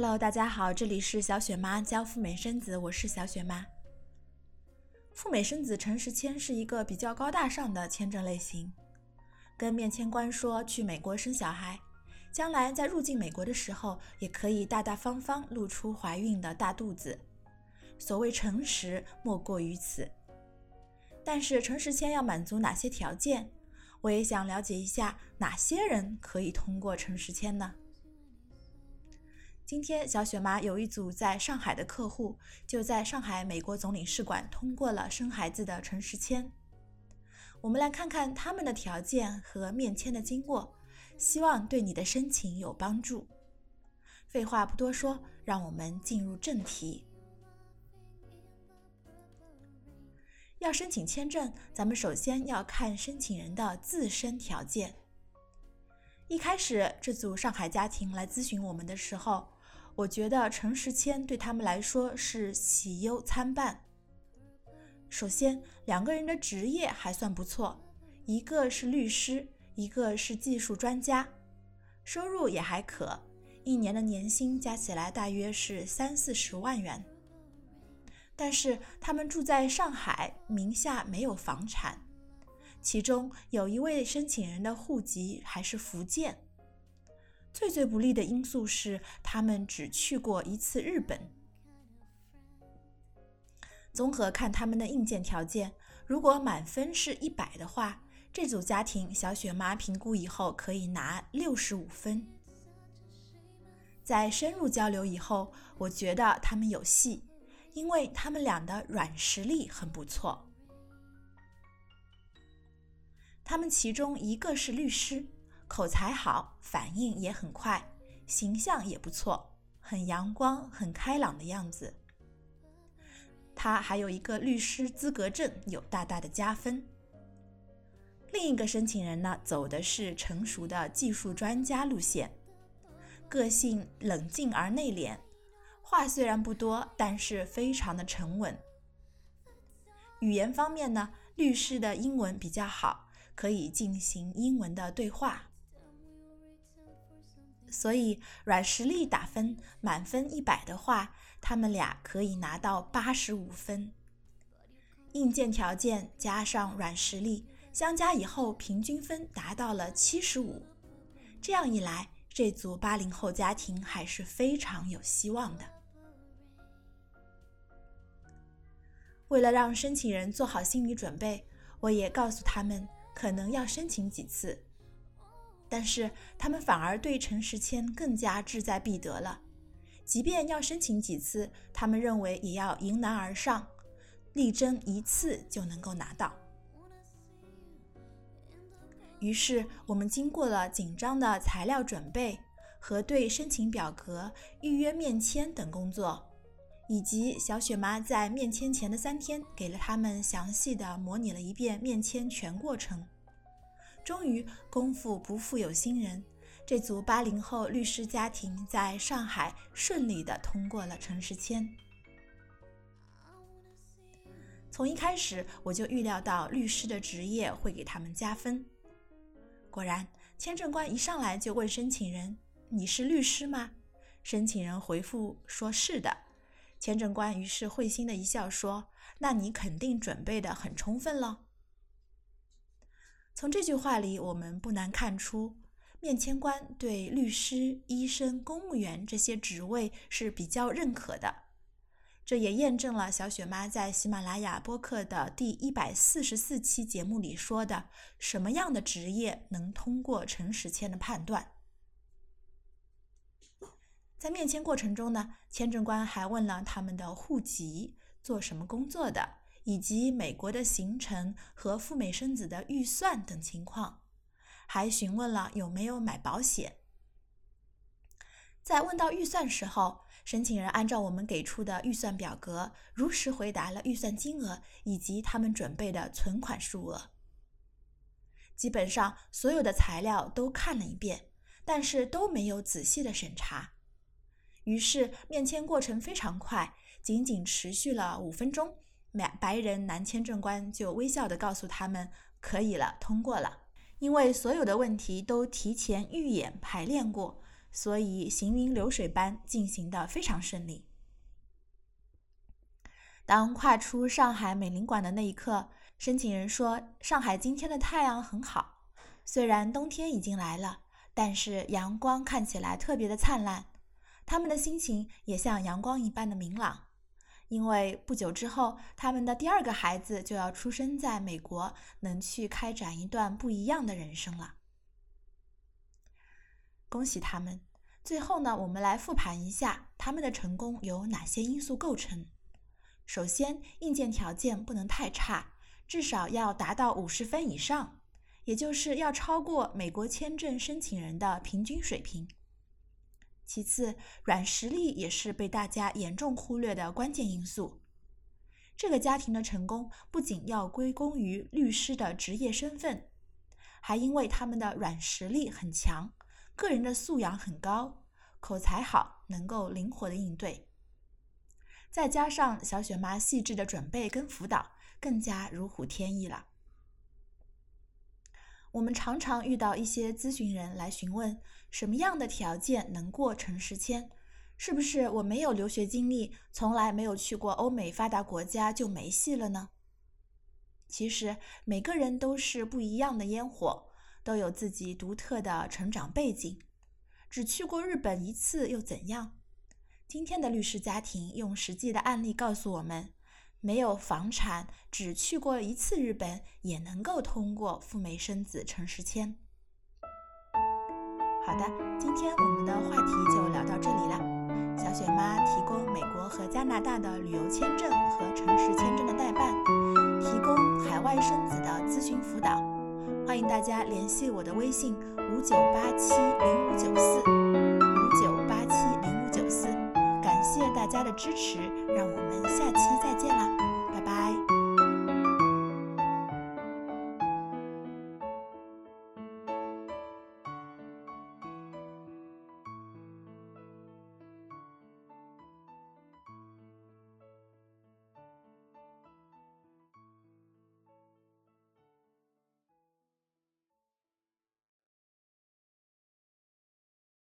Hello，大家好，这里是小雪妈教赴美生子，我是小雪妈。赴美生子诚实签是一个比较高大上的签证类型，跟面签官说去美国生小孩，将来在入境美国的时候，也可以大大方方露出怀孕的大肚子。所谓诚实，莫过于此。但是诚实签要满足哪些条件？我也想了解一下，哪些人可以通过诚实签呢？今天，小雪妈有一组在上海的客户，就在上海美国总领事馆通过了生孩子的诚实签。我们来看看他们的条件和面签的经过，希望对你的申请有帮助。废话不多说，让我们进入正题。要申请签证，咱们首先要看申请人的自身条件。一开始，这组上海家庭来咨询我们的时候。我觉得诚实签对他们来说是喜忧参半。首先，两个人的职业还算不错，一个是律师，一个是技术专家，收入也还可，一年的年薪加起来大约是三四十万元。但是他们住在上海，名下没有房产，其中有一位申请人的户籍还是福建。最最不利的因素是，他们只去过一次日本。综合看他们的硬件条件，如果满分是一百的话，这组家庭小雪妈评估以后可以拿六十五分。在深入交流以后，我觉得他们有戏，因为他们俩的软实力很不错。他们其中一个是律师。口才好，反应也很快，形象也不错，很阳光、很开朗的样子。他还有一个律师资格证，有大大的加分。另一个申请人呢，走的是成熟的技术专家路线，个性冷静而内敛，话虽然不多，但是非常的沉稳。语言方面呢，律师的英文比较好，可以进行英文的对话。所以软实力打分，满分一百的话，他们俩可以拿到八十五分。硬件条件加上软实力相加以后，平均分达到了七十五。这样一来，这组八零后家庭还是非常有希望的。为了让申请人做好心理准备，我也告诉他们可能要申请几次。但是他们反而对陈时谦更加志在必得了，即便要申请几次，他们认为也要迎难而上，力争一次就能够拿到。于是我们经过了紧张的材料准备、核对申请表格、预约面签等工作，以及小雪妈在面签前的三天给了他们详细的模拟了一遍面签全过程。终于，功夫不负有心人，这组八零后律师家庭在上海顺利的通过了城市签。从一开始我就预料到律师的职业会给他们加分。果然，签证官一上来就问申请人：“你是律师吗？”申请人回复说是的。签证官于是会心的一笑说：“那你肯定准备的很充分了。”从这句话里，我们不难看出，面签官对律师、医生、公务员这些职位是比较认可的。这也验证了小雪妈在喜马拉雅播客的第一百四十四期节目里说的：“什么样的职业能通过陈实签的判断？”在面签过程中呢，签证官还问了他们的户籍、做什么工作的。以及美国的行程和赴美生子的预算等情况，还询问了有没有买保险。在问到预算时候，申请人按照我们给出的预算表格，如实回答了预算金额以及他们准备的存款数额。基本上所有的材料都看了一遍，但是都没有仔细的审查。于是面签过程非常快，仅仅持续了五分钟。白人男签证官就微笑地告诉他们：“可以了，通过了。因为所有的问题都提前预演排练过，所以行云流水般进行的非常顺利。当跨出上海美领馆的那一刻，申请人说：“上海今天的太阳很好，虽然冬天已经来了，但是阳光看起来特别的灿烂。他们的心情也像阳光一般的明朗，因为不久之后，他们的第二个孩子就要出生在美国，能去开展一段不一样的人生了。恭喜他们！最后呢，我们来复盘一下他们的成功由哪些因素构成。”首先，硬件条件不能太差，至少要达到五十分以上，也就是要超过美国签证申请人的平均水平。其次，软实力也是被大家严重忽略的关键因素。这个家庭的成功不仅要归功于律师的职业身份，还因为他们的软实力很强，个人的素养很高，口才好，能够灵活的应对。再加上小雪妈细致的准备跟辅导，更加如虎添翼了。我们常常遇到一些咨询人来询问，什么样的条件能过城市签？是不是我没有留学经历，从来没有去过欧美发达国家就没戏了呢？其实每个人都是不一样的烟火，都有自己独特的成长背景。只去过日本一次又怎样？今天的律师家庭用实际的案例告诉我们，没有房产，只去过一次日本，也能够通过赴美生子城市签。好的，今天我们的话题就聊到这里了。小雪妈提供美国和加拿大的旅游签证和城市签证的代办，提供海外生子的咨询辅导。欢迎大家联系我的微信：五九八七零五九四。五九八七大家的支持，让我们下期再见啦，